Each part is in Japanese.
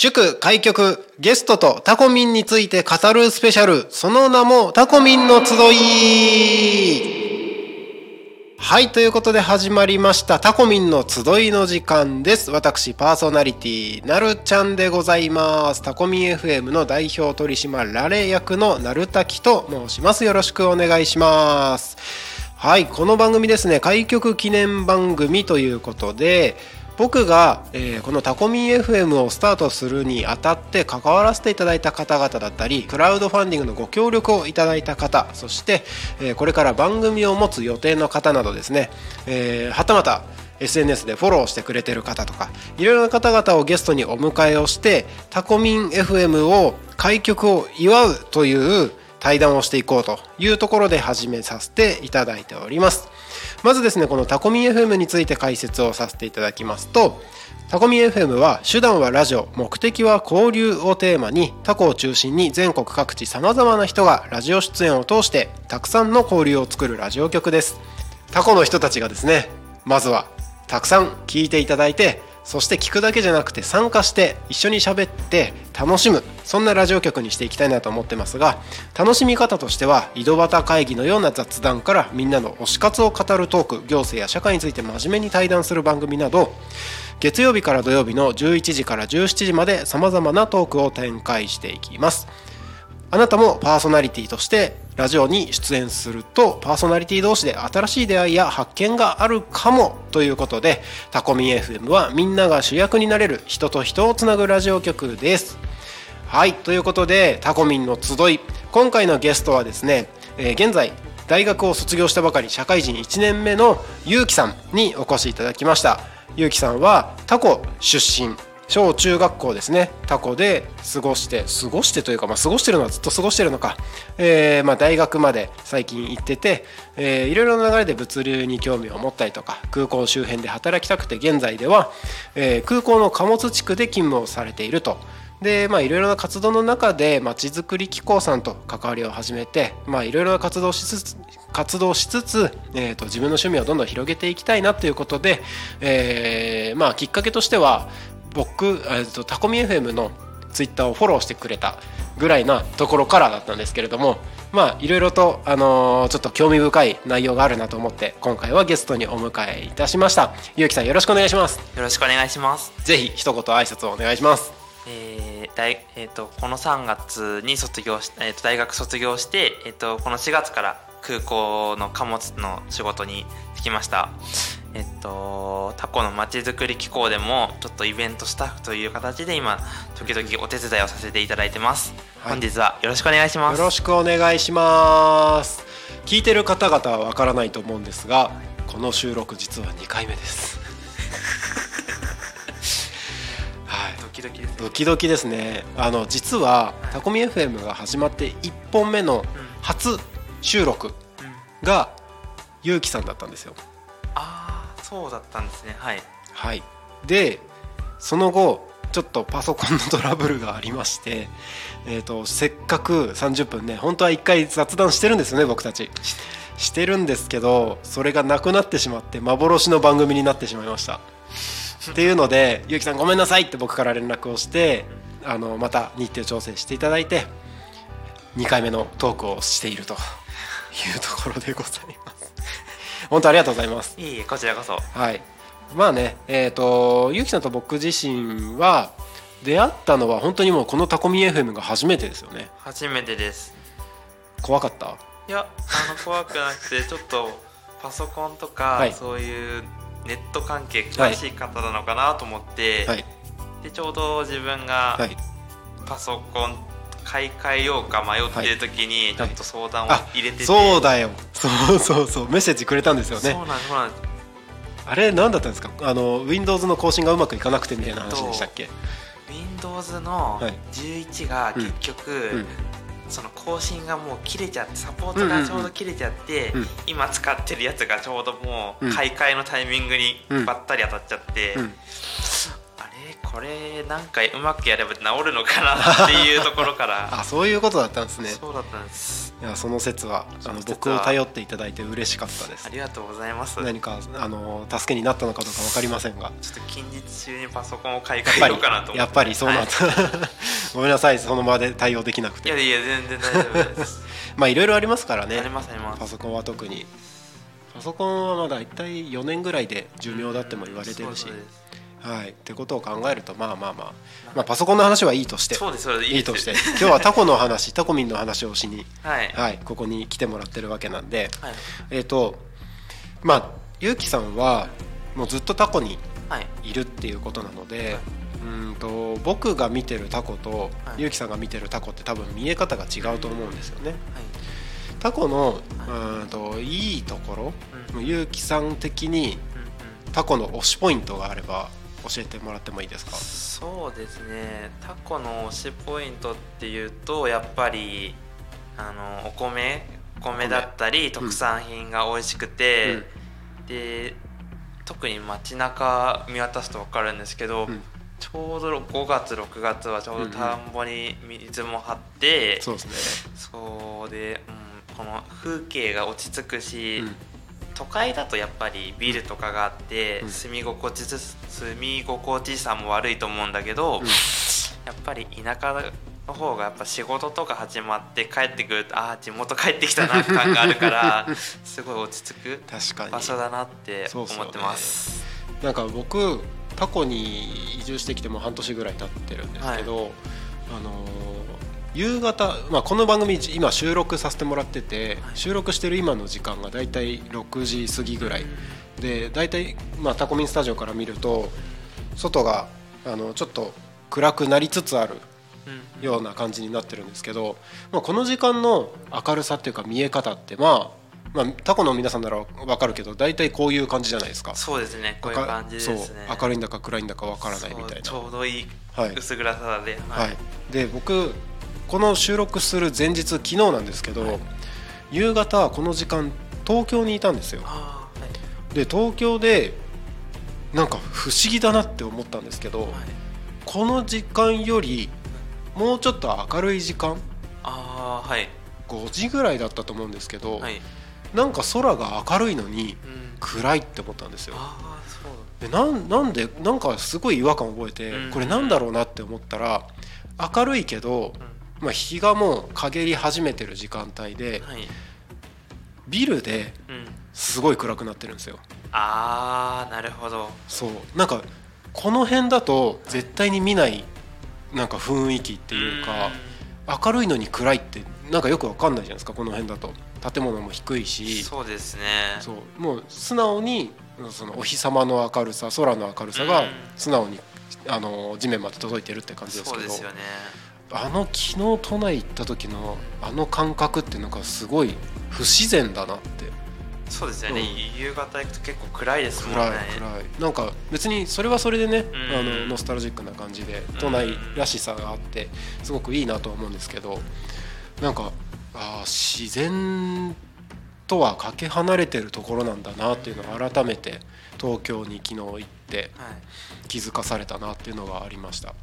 祝開局ゲストとタコミンについて語るスペシャル。その名もタコミンの集い。はいということで始まりました。タコミンの集いの時間です。私パーソナリティなるちゃんでございます。タコミン FM の代表取締られ役のなるたきと申します。よろしくお願いします。はいこの番組ですね。開局記念番組ということで僕が、えー、このタコミン FM をスタートするにあたって関わらせていただいた方々だったりクラウドファンディングのご協力をいただいた方そして、えー、これから番組を持つ予定の方などですね、えー、はたまた SNS でフォローしてくれてる方とかいろいろな方々をゲストにお迎えをしてタコミン FM を開局を祝うという対談をしていこうというところで始めさせていただいております。まずですねこのタコミ FM について解説をさせていただきますとタコミ FM は手段はラジオ目的は交流をテーマにタコを中心に全国各地さまざまな人がラジオ出演を通してたくさんの交流を作るラジオ局です。タコの人たちがですねまずはたくさん聞いていただいてそして聞くだけじゃなくて参加して一緒に喋って楽しむ。そんなラジオ局にしていきたいなと思ってますが楽しみ方としては井戸端会議のような雑談からみんなの推し活を語るトーク行政や社会について真面目に対談する番組など月曜日から土曜日の11時から17時までさまざまなトークを展開していきます。あなたもパーソナリティとしてラジオに出演するとパーソナリティ同士で新しい出会いや発見があるかもということでタコミ FM はみんなが主役になれる人と人をつなぐラジオ局です。はいということでタコミンの集い。今回のゲストはですね、えー、現在大学を卒業したばかり社会人1年目のゆうきさんにお越しいただきました。ゆうきさんはタコ出身。小中学校ですねタコで過ごして過ごしてというか、まあ、過ごしてるのはずっと過ごしてるのか、えー、まあ大学まで最近行ってて、えー、いろいろな流れで物流に興味を持ったりとか空港周辺で働きたくて現在では、えー、空港の貨物地区で勤務をされていると。でまあいろいろな活動の中でまちづくり機構さんと関わりを始めてまあいろいろな活動しつつ活動しつつ、えーと、自分の趣味をどんどん広げていきたいなということで、えー、まあきっかけとしては僕、タコミ FM のツイッターをフォローしてくれたぐらいなところからだったんですけれどもまあいろいろと、あのー、ちょっと興味深い内容があるなと思って今回はゲストにお迎えいたしました。ゆうきさんよろしくお願いします。よろしくお願いします。ぜひ一言挨拶をお願いします。えー大えーと、この3月に卒業し、えーと、大学卒業して、えーとこの4月から空港の貨物の仕事に就きましたえっと、タコのまちづくり機構でもちょっとイベントスタッフという形で今時々お手伝いをさせていただいてます、はい、本日はよろしくお願いします。よろしくお願いします。聞いてる方々はわからないと思うんですがこの収録実は2回目です。はい。ドキドキです、ね、ドキドキですね。あの実はタコミ FM が始まって1本目の初収録がゆうきさんだったんですよそうだったんですね。はい。はい。でその後ちょっとパソコンのトラブルがありまして、えーと、せっかく30分ね本当は1回雑談してるんですよね僕たち。してるんですけどそれがなくなってしまって幻の番組になってしまいました。っていうので「ゆうきさんごめんなさい」って僕から連絡をしてあのまた日程調整していただいて2回目のトークをしているというところでございます。本当ありがとうございます。いいこちらこそ。はい。まあねえっ、ー、とゆうきさんと僕自身は出会ったのは本当にもうこのタコミ FM が初めてですよね。初めてです。怖かった？いやあの怖くなくて ちょっとパソコンとか、はい、そういうネット関係詳しい方なのかなと思って、はい、でちょうど自分がパソコン買い替えようか迷ってる時にちょっと相談を入れてて、そうだよ。そうそうそう。メッセージくれたんですよね。そうなんそうなんあれ何だったんですか？あの Windows の更新がうまくいかなくてみたいな話でしたっけ、えっと、Windows の11が結局、はいうん。その更新がもう切れちゃってサポートがちょうど切れちゃって、うんうんうん、今使ってるやつがちょうどもう買い替えのタイミングにばったり当たっちゃって、うんうん、これ何回うまくやれば治るのかなっていうところから。あそういうことだったんですね。そうだったんです。いやその説はあの僕を頼っていただいて嬉しかったです。ありがとうございます。ちょっ何かあの助けになったのかどうか分かりませんが。と近日中にパソコンを買い替えようかなとやっぱりそうなんだ、ごめんなさいその場で対応できなくて。いやいや全然大丈夫です。まあいろいろありますからね。ありますあります。パソコンは特に。パソコンはまだ一体4年ぐらいで寿命だっても言われてるし。そうですはい。ってことを考えるとまあまあまあ、まあ、パソコンの話はいいとしてそうですそうです。いいとして。今日はタコの話 タコミンの話をしに、はい。はい、ここに来てもらってるわけなんで。はい。えっ、とまあゆうきさんはもうずっとタコにはい。いるっていうことなので、はうんと僕が見てるタコと、はい。ゆうきさんが見てるタコって多分見え方が違うと思うんですよね。はい。タコのうんといいところ、うん。ゆうきさん的にタコの推しポイントがあれば教えてもらってもいいですか？そうですね。タコの推しポイントっていうとやっぱりあのお米お米だったり特産品が美味しくて、で特に街中見渡すと分かるんですけど、うん。ちょうど5月6月はちょうど田んぼに水も張って、そうですね。そうで、うん、この風景が落ち着くし、うん都会だとやっぱりビルとかがあって、うん。住み心地ず住み心地さも悪いと思うんだけど、うん。やっぱり田舎の方がやっぱ仕事とか始まって帰ってくるとああ地元帰ってきたなって感があるから すごい落ち着く確かに。場所だなってそうそう思ってます。なんか僕タコに移住してきても半年ぐらい経ってるんですけど、あのー夕方、まあ、この番組今収録させてもらってて、はい。収録してる今の時間がだいたい6時過ぎぐらい。でだいたい、まあ、タコミンスタジオから見ると外があのちょっと暗くなりつつあるうん。ような感じになってるんですけど、まあ、この時間の明るさっていうか見え方って、まあ、まあタコの皆さんなら分かるけど大体こういう感じじゃないですか。そうですね。こういう感じですね。そう明るいんだか暗いんだか分からないみたいな。ちょうどいいはい。薄暗さで、はい、で僕この収録する前日昨日なんですけど、はい。夕方この時間東京にいたんですよ。はい。で東京でなんか不思議だなって思ったんですけど、はい。この時間よりもうちょっと明るい時間あーはい。5時ぐらいだったと思うんですけど、はい、なんか空が明るいのにうん、暗いって思ったんですよ。う。でなんなんでなんかすごい違和感を覚えて、うん。これなんだろうなって思ったら明るいけど、うんまあ、日がもう陰り始めてる時間帯ではい。ビルでうん。すごい暗くなってるんですよ。ああなるほど。そう。なんかこの辺だと絶対に見ないなんか雰囲気っていうか明るいのに暗いってなんかよくわかんないじゃないですかこの辺だと。建物も低いうんし。そうですね。そう。もう素直にそのお日様の明るさ空の明るさがうん。素直にあの地面まで届いてるって感じですけど。そうですよねあの昨日都内行った時のあの感覚ってなんかすごい不自然だなって。そうですよね、夕方行くと結構暗いですもん暗いね暗い。なんか別にそれはそれでね、うん。あのノスタルジックな感じで都内らしさがあってすごくいいなとは思うんですけどなんかあー自然とはかけ離れてるところなんだなっていうのを改めて東京に昨日行ってはい。気づかされたなっていうのがありました。で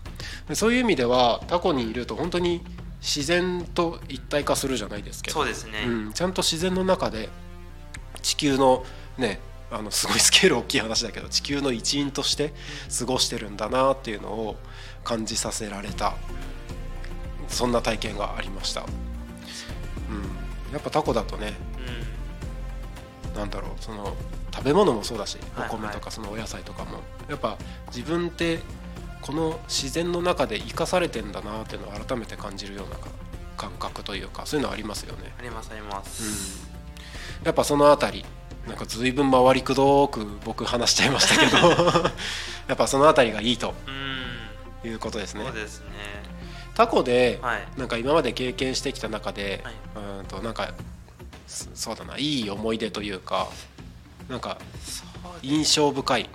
そういう意味ではタコにいると本当に自然と一体化するじゃないですけど。そうですね、うん、ちゃんと自然の中で地球のねあのすごいスケール大きい話だけど地球の一員として過ごしてるんだなっていうのを感じさせられた。そんな体験がありました、うん、やっぱタコだとねうん。なんだろうその食べ物もそうだしおはい米とかそのお野菜とかもやっぱ自分ってこの自然の中で生かされてんだなっていうのを改めて感じるような感覚というかそういうのありますよね。ありますあります、やっぱそのあたりなんか随分回りくどく僕話しちゃいましたけど やっぱそのあたりがいいとうん。いうことですね。そうですね。タコではい。なんか今まで経験してきた中で、はい。うーんとなんかそそうだないい思い出というかなんか印象深い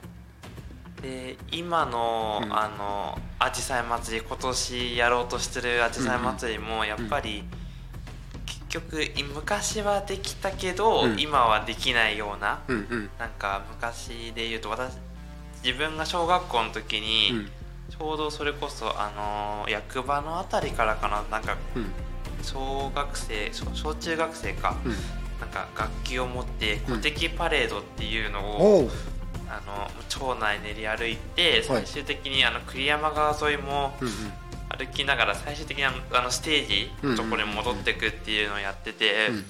で今の、うん。あのあじさい祭り今年やろうとしてるあじさい祭りもやっぱり、結局い昔はできたけど、うん。今はできないようなうんうん。なんか昔で言うと私自分が小学校の時に、うん。ちょうどそれこそあの役場のあたりからかななんかうん。小学生小小中学生か、うん。なんか楽器を持ってうん。鼓笛パレードっていうのを、あの町内練り歩いてはい。最終的にあの栗山川沿いも歩きながら最終的にあのステージのところに戻ってくっていうのをやってて、うん。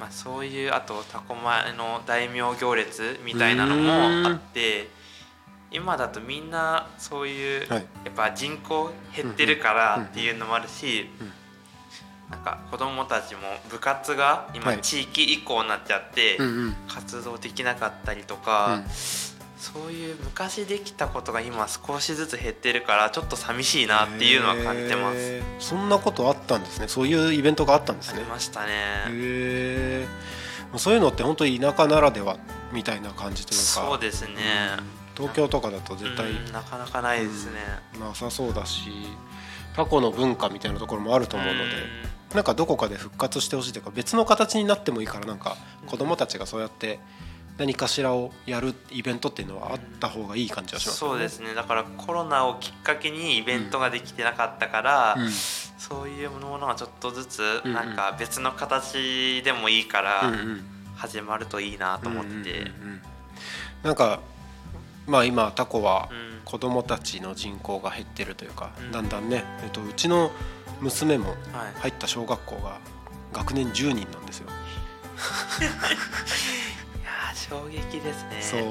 まあ、そういうあとタコ前の大名行列みたいなのもあって今だとみんなそういう、はい。やっぱ人口減ってるからっていうのもあるし、うんなんか子供たちも部活が今はい。地域移行になっちゃって、活動できなかったりとか、うんそういう昔できたことが今少しずつ減ってるからちょっと寂しいなっていうのは感じてます。そんなことあったんですねそういうイベントがあったんですあねりましたね。へえそういうのって本当に田舎ならではみたいな感じというかそうですね。東京とかだと絶対うんなかなかないですね。なさそうだしタコの文化みたいなところもあると思うのでなんかどこかで復活してほしいというか別の形になってもいいからなんか子供たちがそうやって何かしらをやるイベントっていうのはあった方がいい感じはしますよそうですね。だからコロナをきっかけにイベントができてなかったから、うん。そういうものがちょっとずつうんうん。なんか別の形でもいいかうんらうん始まるといいなと思って、うんうんうん。うんなんかまあ今タコはうん子供たちの人口が減ってるというか、うん。だんだんね、えっと、うちの娘もはい、入った小学校が学年10人なんですよ。いやー衝撃ですね。そう。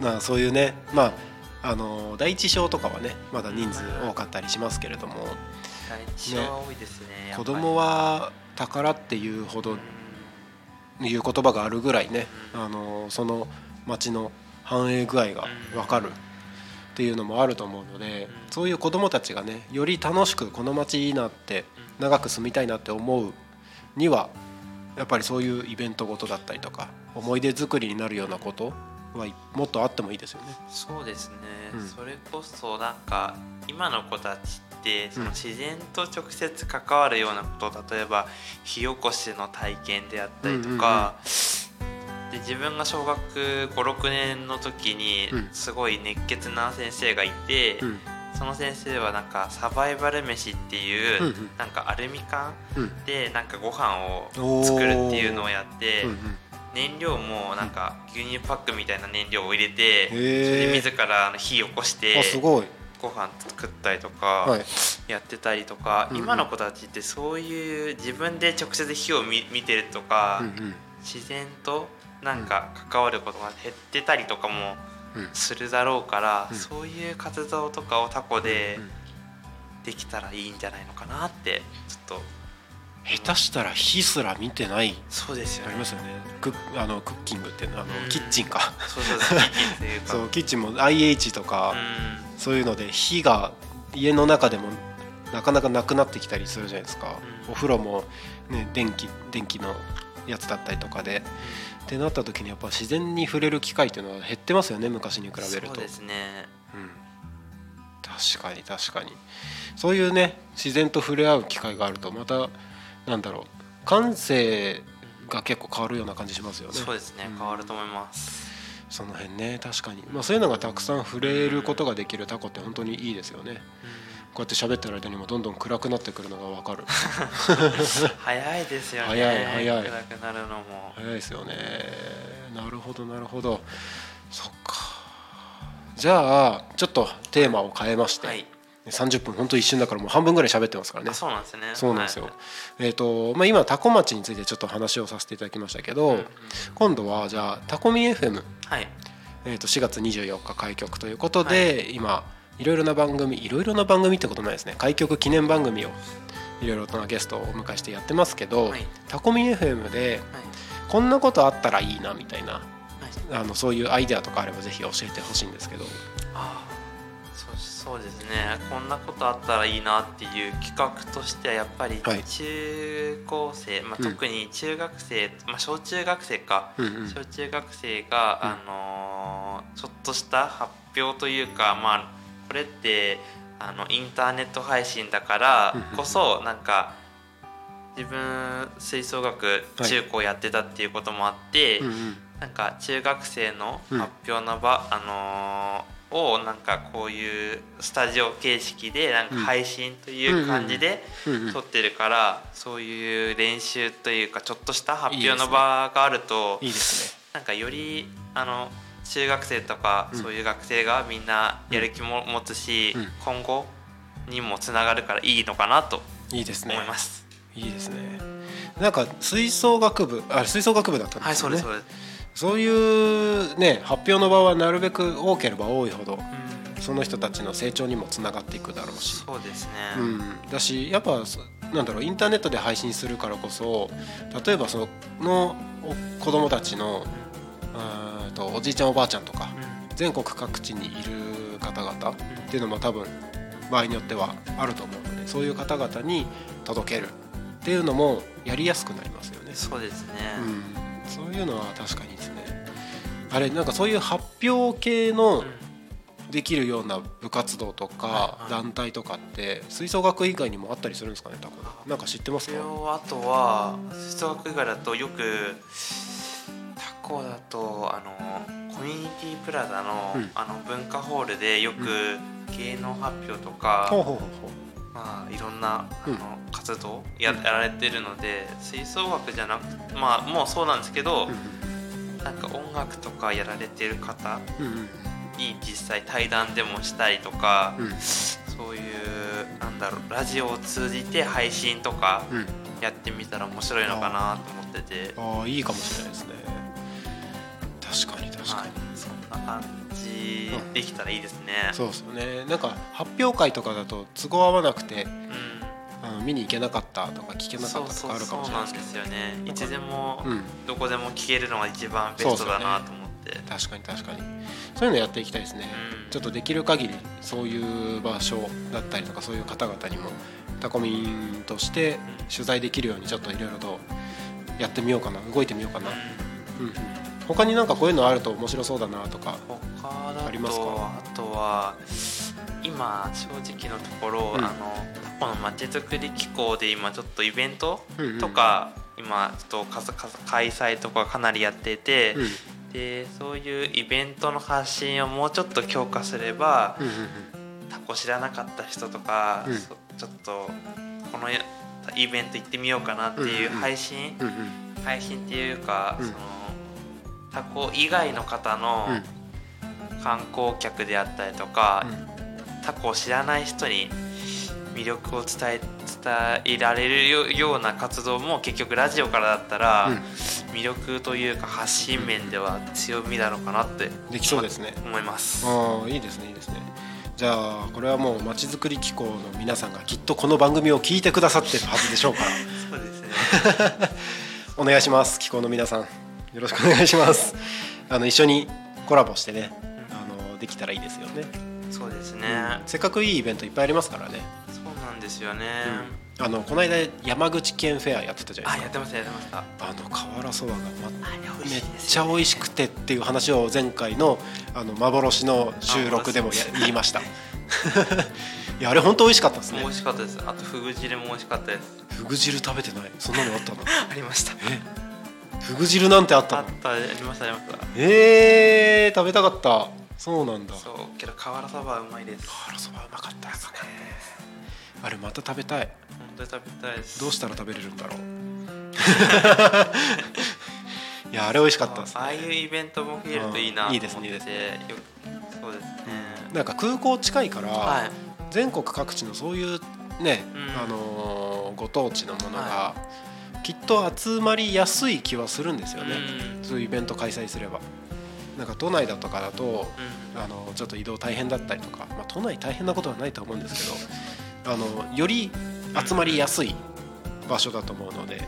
まあそういうねまああの第一章とかはねまだ人数多かったりしますけれども。第一章は多いですね子供は宝っていうほどうんいう言葉があるぐらいねあのその町の繁栄具合が分かるっていうのもあると思うのでうん。そういう子供たちがねより楽しくこの町いいなってうん。長く住みたいなって思うにはやっぱりそういうイベントごとだったりとか思い出作りになるようなことはもっとあってもいいですよね。そうですね、うん。それこそなんか今の子たちってそうん。の自然と直接関わるようなこと例えば火起こしの体験であったりとか、で自分が小学56年の時にうん。すごい熱血な先生がいて、うんその先生はなんかサバイバル飯っていう、うんうん。なんかアルミ缶うん。でなんかご飯を作るっていうのをやって。うんうん。燃料もなんか牛乳パックみたいな燃料を入れて、それで自ら火起こしてごい、ご飯作ったりとかはい、やってたりとか、今の子たちってそういう自分で直接火を見見てるとか、うんうん。自然となんか関わることが減ってたりとかもうんするだろうから、うん。そういう活動とかをタコでうんできたらいいんじゃないのかなってちょっと。下手したら火すら見てない。そうですよね。ありますよね。クッあのクッキングっていうのはあの、うん。キッチンか。そうそうそうキッチンも IH とか、うん。そういうので火が家の中でもなかなかなくなってきたりするじゃないですか、うん。お風呂も、ね、電気電気のやつだったりとかでってなった時にやっぱ自然に触れる機会っていうのは減ってますよね昔に比べると。そうですね。うん、確かに確かに。そういうね自然と触れ合う機会があるとまたなんだろう感性が結構変わるような感じしますよね。そうですねうん。変わると思います、その辺ね確かに、まあ、そういうのがたくさん触れることができるタコって本当にいいですよねこうやって喋ってる間にもどんどん暗くなってくるのが分かる。早いですよね。早い早い。暗くなるのも。早いですよね。なるほどなるほど。そっか。じゃあちょっとテーマを変えまして、はい。30分本当一瞬だからもう半分ぐらい喋ってますからね。あそうなんですね。そうなんですよ、はい。えっ、とまあ今タコ町についてちょっと話をさせていただきましたけど、うんうん今度はじゃあタコミン FM、はい。えー、と4月24日開局ということで、今いろいろな番組いろいろな番組ってことないですね。開局記念番組をいろいろなゲストをお迎えしてやってますけど、はい。タコミン FM ではい。こんなことあったらいいなみたいなはい。あのそういうアイデアとかあればぜひ教えてほしいんですけど。あーそうそうですね。こんなことあったらいいなっていう企画としてはやっぱりはい。中高生、まあ、うん。特に中学生、まあ、小中学生か、うんうん。小中学生が、うんあのーちょっとした発表というかまあこれってあのインターネット配信だからうんこそなんか自分吹奏楽中高やってたっていうこともあって、うんうん。なんか中学生の発表の場、あのーをなんかこういうスタジオ形式でなんか配信という感じでうんうん撮ってるからそういう練習というかちょっとした発表の場があるといいですね。なんかよりあの中学生とかうん。そういう学生がみんなやる気も持つしうん。今後にもつながるからいいのかなといいですね。思います。いいですね。なんか吹奏楽部あ吹奏楽部だったんはいですよね、そうですそうです。そういうね発表の場はなるべく多ければ多いほどうん。その人たちの成長にもつながっていくだろうし、そうですね。うん、だしやっぱそなんだろうインターネットで配信するからこそ例えばそのお子供たちのうーんとおじいちゃんおばあちゃんとか全国各地にいる方々っていうのも多分場合によってはあると思うのでそういう方々に届けるっていうのもやりやすくなりますよね。そうですね。うん、そういうのは確かにですね。あれなんかそういう発表系のできるような部活動とか団体とかって吹奏楽以外にもあったりするんですかね多分なんか知ってますか？あとは吹奏楽以外だとよく他校だとあのコミュニティプラザの,、うん。あの文化ホールでよく芸能発表とか、まあ、いろんなあうん。の活動や,、られてるので吹奏楽じゃなくまあもうそうなんですけど、うなんか音楽とかやられてる方に実際対談でもしたりとか、うん。そういうなんだろうラジオを通じて配信とかうん。やってみたら面白いのかなと思ってて、ああいいかもしれないですね確かに確かはい。に、、そんな感じ。うん。できたらいいですね。そうですよね。なんか発表会とかだと都合合わなくてうん。あの見に行けなかったとか聞けなかったとかあるかもしれないんですすよね。いつでもうん。どこでも聞けるのが一番ベストだなと思って、確かに確かに。そういうのやっていきたいですね、うん。ちょっとできる限りそういう場所だったりとかそういう方々にもタコミンとして取材できるようにちょっといろいろとやってみようかな。動いてみようかな、うんうん、他になんかこういうのあると面白そうだなとかありますか？あとは今正直のところ、うん。あのこのまちづくり機構で今ちょっとイベントうんうんとか、今ちょっと開催とかかなりやってて、うん。でそういうイベントの発信をもうちょっと強化すれば、うんうんタコ知らなかった人とか、うん。そちょっとこのイベント行ってみようかなっていううんうん。配信、うんうん。配信っていうか、うん。そのタコ以外の方の観光客であったりとか、タコを知らない人に魅力を伝え伝えられるよような活動も結局ラジオからだったら、うん。魅力というか発信面では強みなのかなってできそうですね。思います。ああいいですねいいですね。じゃあこれはもうまちづくり機構の皆さんがきっとこの番組を聞いてくださってるはずでしょうから。そうですね。お願いします機構の皆さんよろしくお願いします。あの一緒にコラボしてねあのできたらいいですよね、そうですね、せっかくいいイベントいっぱいありますからね。そうなんですよね、あのこの間山口県フェアやってたじゃないですか。あやってましたやってました。あの瓦そばが、めっちゃ美味しくてっていう話を前回のあの幻の収録でもや言いました。いやあれ本当美味しかったですね。美味しかったです。あとフグ汁も美味しかったです。フグ汁食べてない。そんなのあったの？ありました。え？フグ汁なんてあったの？あったありましたありました。えー、食べたかった。そうなんだ。そうけど瓦そばはうまいです。瓦そばうまかったですね。あれまた食べたい。本当に食べたいです。どうしたら食べれるんだろう。いやあれ美味しかった。ですねああいうイベントも増えるといいなと思ってうんいいですねいいですよそうですね。なんか空港近いから、はい。全国各地のそういうね、うん。あのーご当地のものがはきっと集まりやすい気はするんですよね、うん。そういうイベント開催すれば。なんか都内だとかだとうん。あのちょっと移動大変だったりとか、まあ、都内大変なことはないと思うんですけどあのより集まりやすい場所だと思うので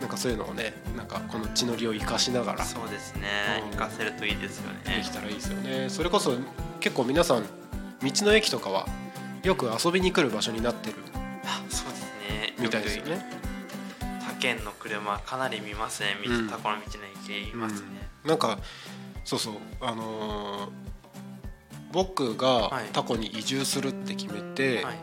なんかそういうのをねなんかこの地の利を生かしながらそうですね。うん。活かせるといいですよね。できたらいいですよね。それこそ結構皆さん道の駅とかはよく遊びに来る場所になってるあそうですね。みたいですよね。他県の車かなり見ますね道うん。タコの道の駅いますね、なんかそうそう。あのー僕がはい。タコに移住するって決めて、はい。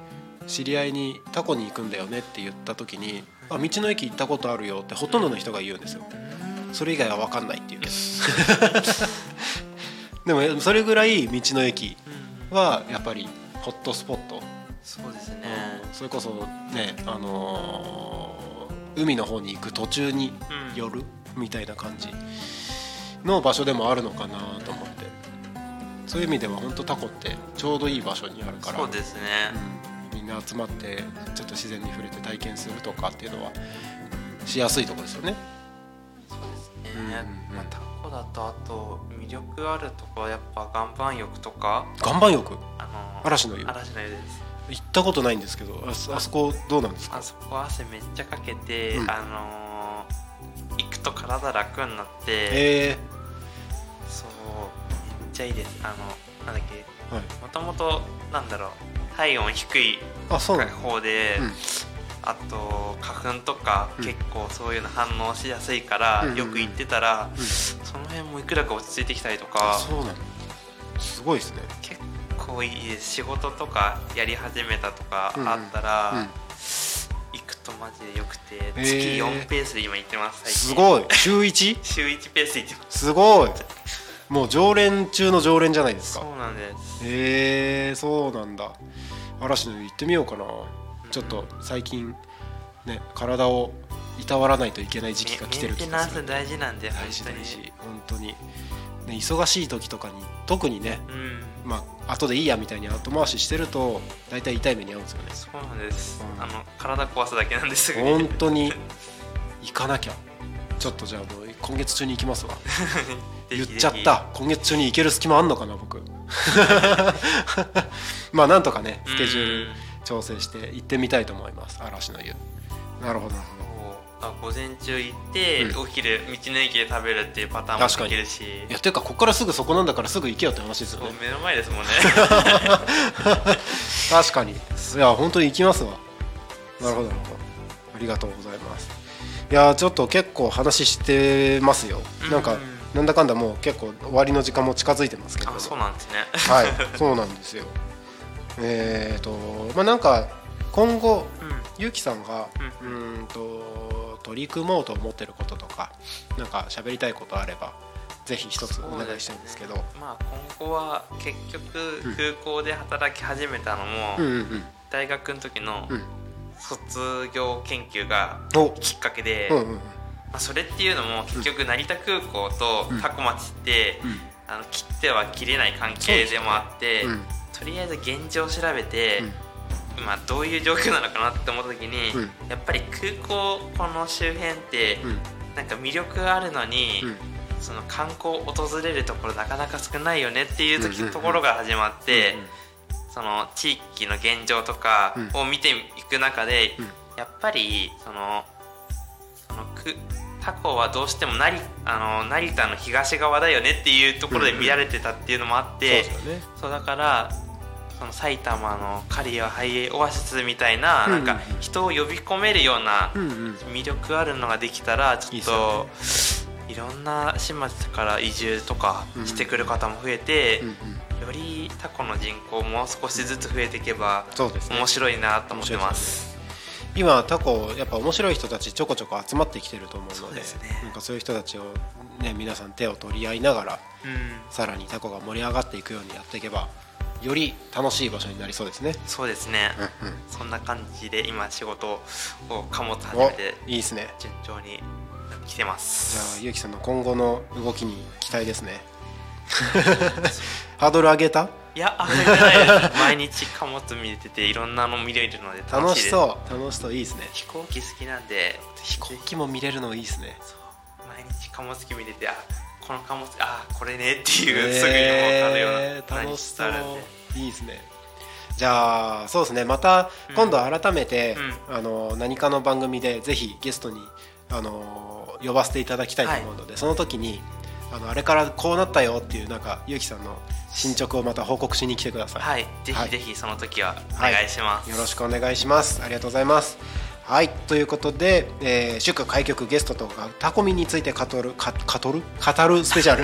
知り合いにタコに行くんだよねって言った時に「あ道の駅行ったことあるよ」ってほとんどの人が言うんですよ。それ以外は分かんないっていう。ね でもそれぐらい道の駅うん。はやっぱりホットスポット、そうですね。それこそねあのー海の方に行く途中にうん。寄るみたいな感じの場所でもあるのかなと思って。そういう意味では本当タコってちょうどいい場所にあるからそうですね。うん。みんな集まってちょっと自然に触れて体験するとかっていうのはしやすいところですよね。そうですね、うん。まあ、タコだとあと魅力あるとこはやっぱ岩盤浴とか。岩盤浴？あの嵐の湯。嵐の湯です行ったことないんですけどあそこどうなんですか？あそこ汗めっちゃかけて、うん。あのー行くと体楽になって、え。そうめっちゃいいです。あのなんだっけーはい、もともとなんだろう体温低い方で、うん。あと花粉とか、うん。結構そういうの反応しやすいから、よく行ってたら、うん。その辺もいくらか落ち着いてきたりとあかそうなんだすごいですね。結構いいです。仕事とかやり始めたとかうん。うんあったら、うん。行くとマジでよくてー。月4ペースで今行ってます最近。すごい。週 1? 週1ペースで行ってます。すごい。もう常連中の常連じゃないですか。そうなんです。へえそうなんだ。嵐の湯行ってみようかな。ちょっと最近ね体をいたわらないといけない時期が来てるメンテナン気がするス大事なんで本大事当に大事。本当に、ね、忙しい時とかに特にねうん。まあ後でいいやみたいに後回ししてると大体痛い目に遭うんですよね。そうなんです、うん。あの体壊すだけなんです。ぐ本当に 行かなきゃ。ちょっとじゃあもう今月中に行きますわ。言っちゃった。今月中に行ける隙間あんのかな僕。まあなんとかねスケジュール調整して行ってみたいと思います。嵐の湯なるほどなるほど。あ午前中行って、うん。お昼道の駅で食べるっていうパターンもできるし。いやていうかここからすぐそこなんだからすぐ行けよって話ですよね。目の前ですもんね。確かに。いや本当に行きますわ。なるほどなるほど。ありがとうございます。いやちょっと結構話してますよ。なんかうんなんだかんだもう結構終わりの時間も近づいてますけどあそうなんですね。はい そうなんですよ。えっ、とまあなんか今後うん。ゆうきさんがううーんと取り組もうと思ってることとかなんか喋りたいことあればぜひ一つお願いしたいんですけど。まあ今後は結局うん空港で働き始めたのも、大学の時のうん。卒業研究がお。きっかけで、うんうんうん。まあ、それっていうのも結局成田空港とうん。多古町って、あの切っては切れない関係でもあって、うん。とりあえず現状を調べて、うん今どういう状況なのかなって思った時に、うん。やっぱり空港この周辺って、うん。なんか魅力があるのに、うん。その観光訪れるところなかなか少ないよねっていう時ところが始まって、うんその地域の現状とかを見ていく中で、うん。やっぱりそのそのくタコはどうしても成あの成田の東側だよねっていうところで見られてたっていうのもあって、そうだからその埼玉の刈谷ハイエーオアシスみたいな,、なんか人を呼び込めるような魅力あるのができたらちょっといろんな始末から移住とかしてくる方も増えて、よりタコの人口も少しずつ増えていけばそうですね。面白いなと思ってます。今タコやっぱ面白い人たちちょこちょこ集まってきてると思うのでね。なんかそういう人たちをね皆さん手を取り合いながらうん。さらにタコが盛り上がっていくようにやっていけばより楽しい場所になりそうですね。そうですね、うんうんそんな感じで今仕事を貨物始おめていいですね。順調に来てまじゃあすゆうきさんの今後の動きに期待ですね。ハードル上げた？いやあげてないです毎日貨物見れてていろんなの見れるので楽楽しそう楽しそういいですね。飛行機好きなんで飛行機も見れるのいいですね。毎日貨物機見れてあこの貨物あこれねっていう、すぐに分かるようなえー楽し何そう。いいですね。じゃあそうですね。またうん。今度改めて、あの何かの番組でぜひゲストにあの呼ばせていただきたいと思うので、その時にあのあれからこうなったよっていうなんかゆうきさんの進捗をまた報告しに来てください、はい。ぜはい。ひぜひその時はお願いします、よろしくお願いします。ありがとうございますはいということで、えー祝開局ゲストとかタコミンについて語るか語る？語る？スペシャル？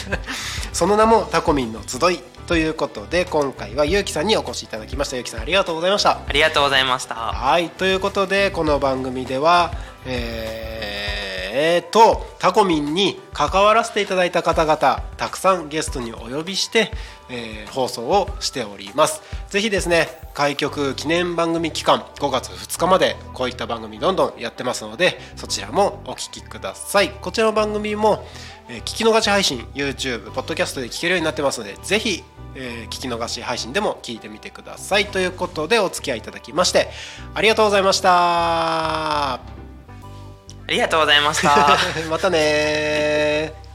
その名もタコミンの集い。ということで今回はゆうきさんにお越しいただきました。ゆうきさんありがとうございました。ありがとうございました。はいということでこの番組では、えーえーとタコミンに関わらせていただいた方々たくさんゲストにお呼びして、えー、放送をしております。ぜひですね開局記念番組期間5月2日までこういった番組どんどんやってますのでそちらもお聴きください。こちらの番組も、えー、聞き逃し配信 YouTube ポッドキャストで聞けるようになってますのでぜひえー、聞き逃し配信でも聞いてみてください。ということでお付き合いいただきましてありがとうございました。ありがとうございました。またね